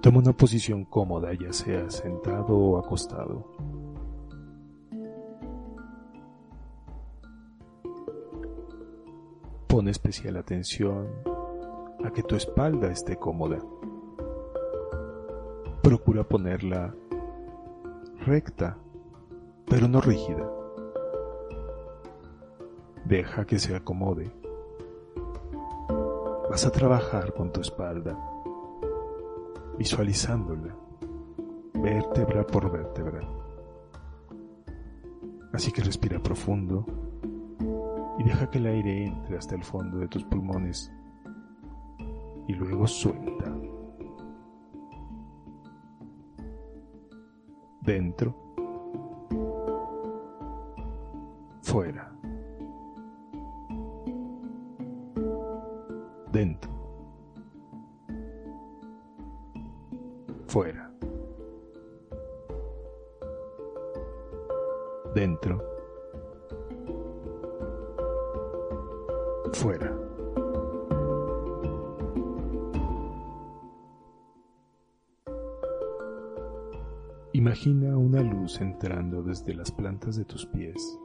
Toma una posición cómoda, ya sea sentado o acostado. Pon especial atención a que tu espalda esté cómoda. Procura ponerla recta, pero no rígida. Deja que se acomode. Vas a trabajar con tu espalda, visualizándola, vértebra por vértebra. Así que respira profundo y deja que el aire entre hasta el fondo de tus pulmones y luego suelta. Dentro, fuera. Dentro, fuera. Dentro, fuera. Imagina una luz entrando desde las plantas de tus pies,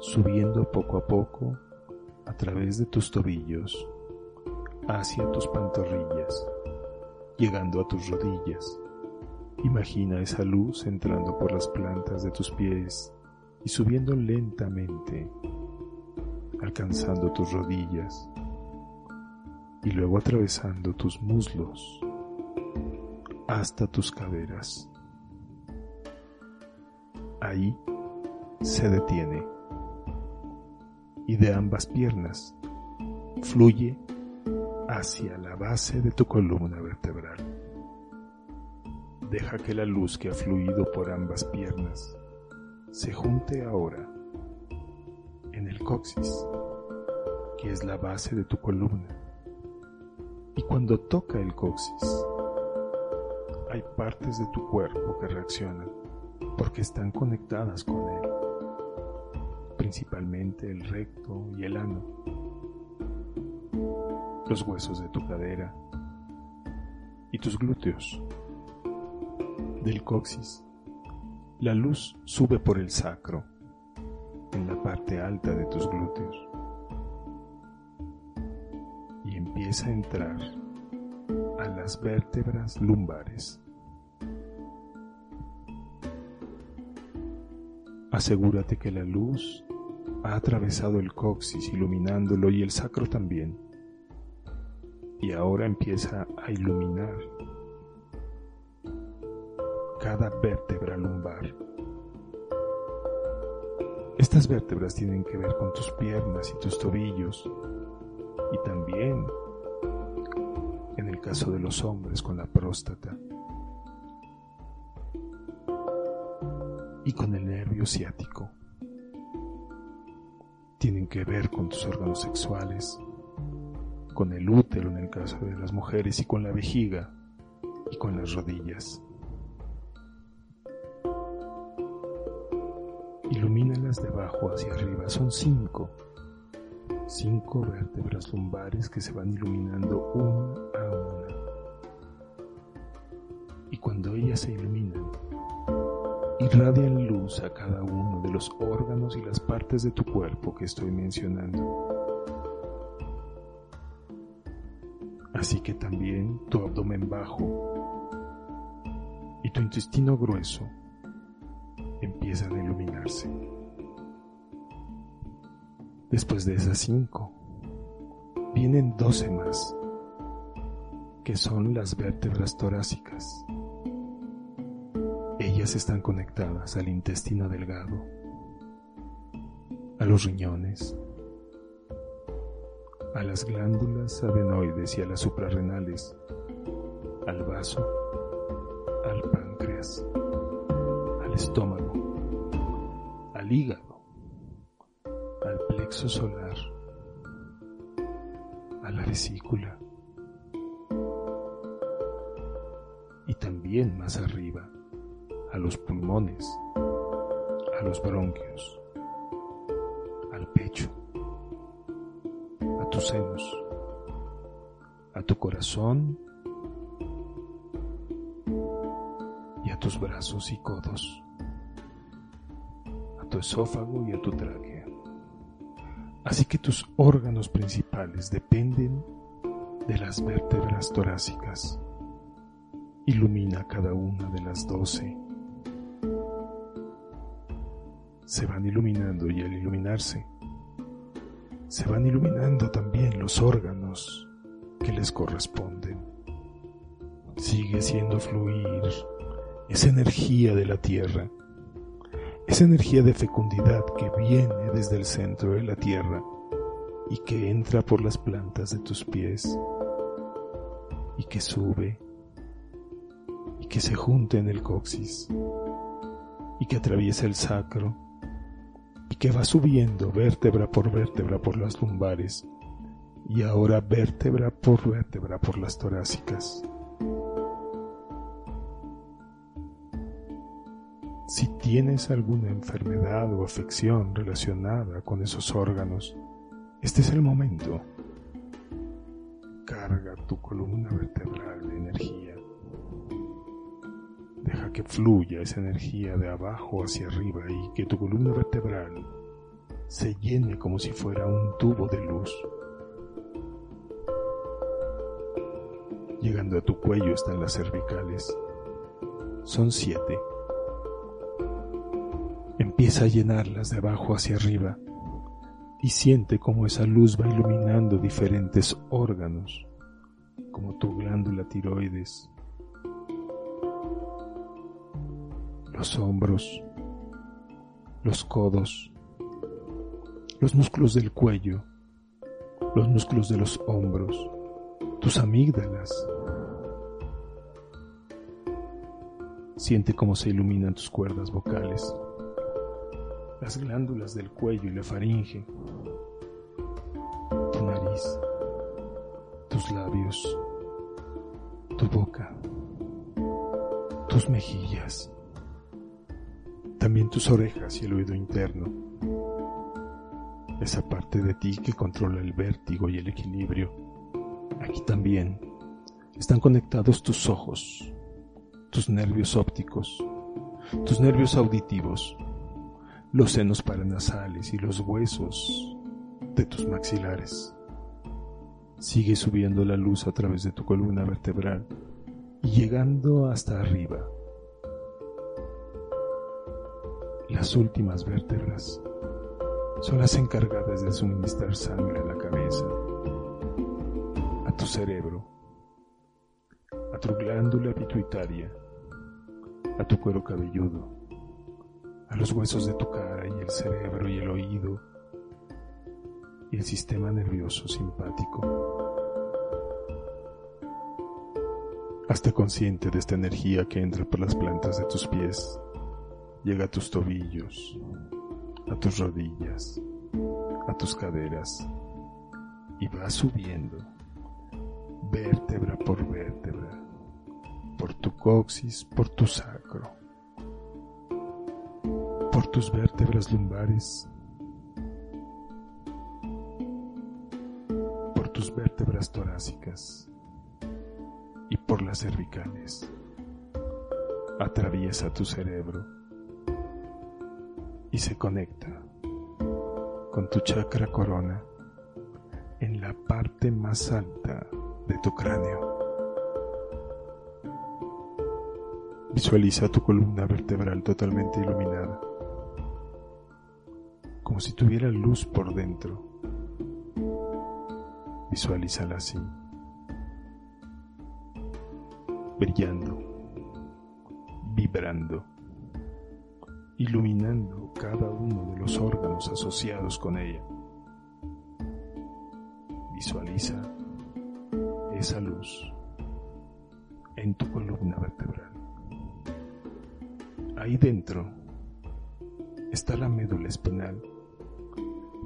subiendo poco a poco a través de tus tobillos, hacia tus pantorrillas, llegando a tus rodillas. Imagina esa luz entrando por las plantas de tus pies y subiendo lentamente, alcanzando tus rodillas y luego atravesando tus muslos hasta tus caderas. Ahí se detiene y de ambas piernas fluye hacia la base de tu columna vertebral. Deja que la luz que ha fluido por ambas piernas se junte ahora en el coxis, que es la base de tu columna. Y cuando toca el coxis, hay partes de tu cuerpo que reaccionan porque están conectadas con él, principalmente el recto y el ano, los huesos de tu cadera y tus glúteos. Del coxis, la luz sube por el sacro, en la parte alta de tus glúteos, y empieza a entrar a las vértebras lumbares. Asegúrate que la luz ha atravesado el coxis iluminándolo y el sacro también. Y ahora empieza a iluminar cada vértebra lumbar. Estas vértebras tienen que ver con tus piernas y tus tobillos y también, en el caso de los hombres, con la próstata. y con el nervio ciático. Tienen que ver con tus órganos sexuales, con el útero en el caso de las mujeres y con la vejiga y con las rodillas. Ilumínalas de abajo hacia arriba, son cinco, cinco vértebras lumbares que se van iluminando una a una. Y cuando ellas se iluminan, irradian luz a cada uno de los órganos y las partes de tu cuerpo que estoy mencionando. Así que también tu abdomen bajo y tu intestino grueso empiezan a iluminarse. Después de esas cinco, vienen doce más, que son las vértebras torácicas ellas están conectadas al intestino delgado, a los riñones, a las glándulas adenoides y a las suprarrenales, al vaso, al páncreas, al estómago, al hígado, al plexo solar, a la vesícula y también más arriba a los pulmones, a los bronquios, al pecho, tus senos, a tu corazón tus brazos y codos, a tu esófago y a tu tráquea. Así que tus órganos principales dependen de las vértebras torácicas. Ilumina cada una de las doce. Se van iluminando y al iluminarse, se van iluminando también los órganos que les corresponden. Sigue siendo fluir esa energía de la tierra, esa energía de fecundidad que viene desde el centro de la tierra y que entra por las plantas de tus pies y que sube y que se junta en el coxis y que atraviesa el sacro y que va subiendo vértebra por vértebra por las lumbares y ahora vértebra por vértebra por las torácicas. Si tienes alguna enfermedad o afección relacionada con esos órganos, este es el momento. Carga tu columna vertebral de energía. Que fluya esa energía de abajo hacia arriba y que tu columna vertebral se llene como si fuera un tubo de luz. Llegando a tu cuello están las cervicales. Son siete. Empieza a llenarlas de abajo hacia arriba y siente cómo esa luz va iluminando diferentes órganos, como tu glándula tiroides, los hombros, los codos, los músculos del cuello, los músculos de los hombros, tus amígdalas. Siente cómo se iluminan tus cuerdas vocales las glándulas del cuello y la faringe, tu nariz, tus labios, tu boca, tus mejillas, también tus orejas y el oído interno, esa parte de ti que controla el vértigo y el equilibrio. Aquí también están conectados tus ojos, tus nervios ópticos, tus nervios auditivos, los senos paranasales y los huesos de tus maxilares. Sigue subiendo la luz a través de tu columna vertebral y llegando hasta arriba. Las últimas vértebras son las encargadas de suministrar sangre a la cabeza, a tu cerebro, a tu glándula pituitaria, a tu cuero cabelludo, a los huesos de tu cara y el cerebro y el oído y el sistema nervioso simpático. Hazte consciente de esta energía que entra por las plantas de tus pies, llega a tus tobillos, a tus rodillas, a tus caderas y va subiendo vértebra por vértebra, por tu coxis, por tu sacro por tus vértebras lumbares, por tus vértebras torácicas y por las cervicales. Atraviesa tu cerebro y se conecta con tu chakra corona en la parte más alta de tu cráneo. Visualiza tu columna vertebral totalmente iluminada como si tuviera luz por dentro. Visualízala así, brillando, vibrando, iluminando cada uno de los órganos asociados con ella. Visualiza esa luz en tu columna vertebral. Ahí dentro está la médula espinal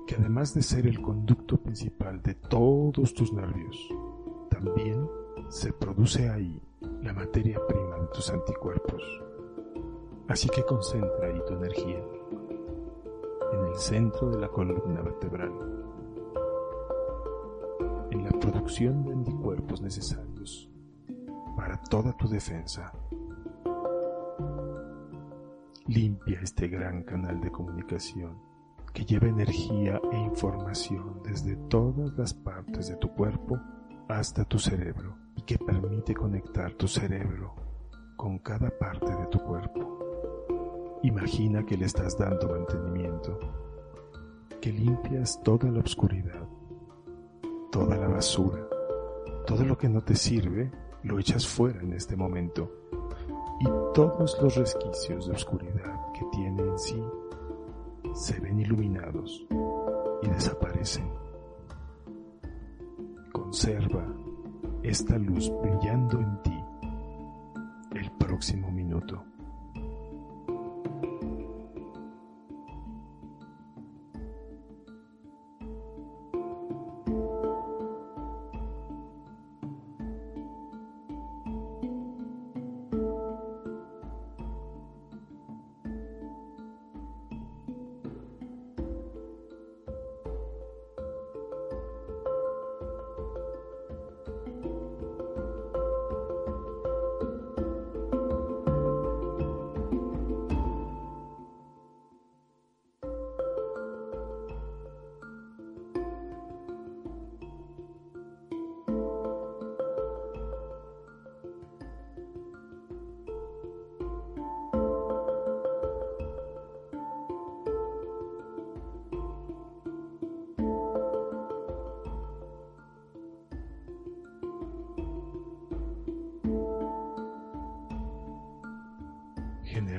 que además de ser el conducto principal de todos tus nervios, también se produce ahí la materia prima de tus anticuerpos. Así que concentra ahí tu energía en el centro de la columna vertebral, en la producción de anticuerpos necesarios para toda tu defensa. Limpia este gran canal de comunicación que lleva energía e información desde todas las partes de tu cuerpo hasta tu cerebro y que permite conectar tu cerebro con cada parte de tu cuerpo. Imagina que le estás dando mantenimiento, que limpias toda la oscuridad, toda la basura, todo lo que no te sirve, lo echas fuera en este momento y todos los resquicios de oscuridad que tiene en sí se ven iluminados y desaparecen. Conserva esta luz brillando en ti el próximo minuto.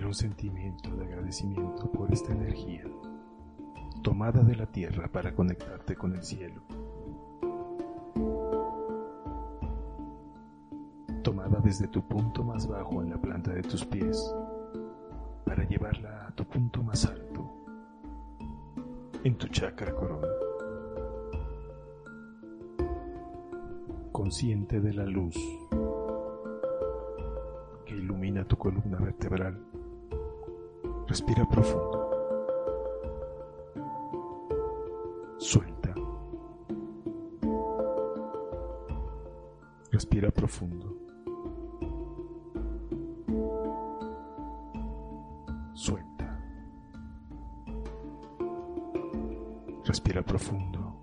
Un sentimiento de agradecimiento por esta energía tomada de la tierra para conectarte con el cielo. Tomada desde tu punto más bajo en la planta de tus pies para llevarla a tu punto más alto en tu chakra corona. Consciente de la luz ilumina tu columna vertebral. Respira profundo. Suelta. Respira profundo. Suelta. Respira profundo.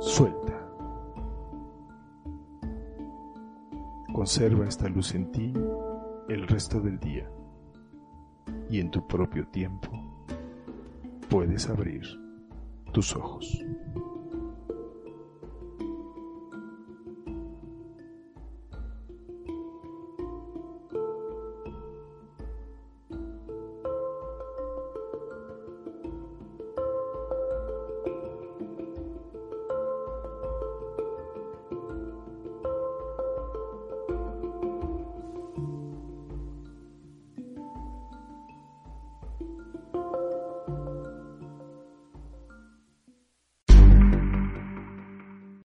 Suelta. Conserva esta luz en ti el resto del día y en tu propio tiempo puedes abrir tus ojos.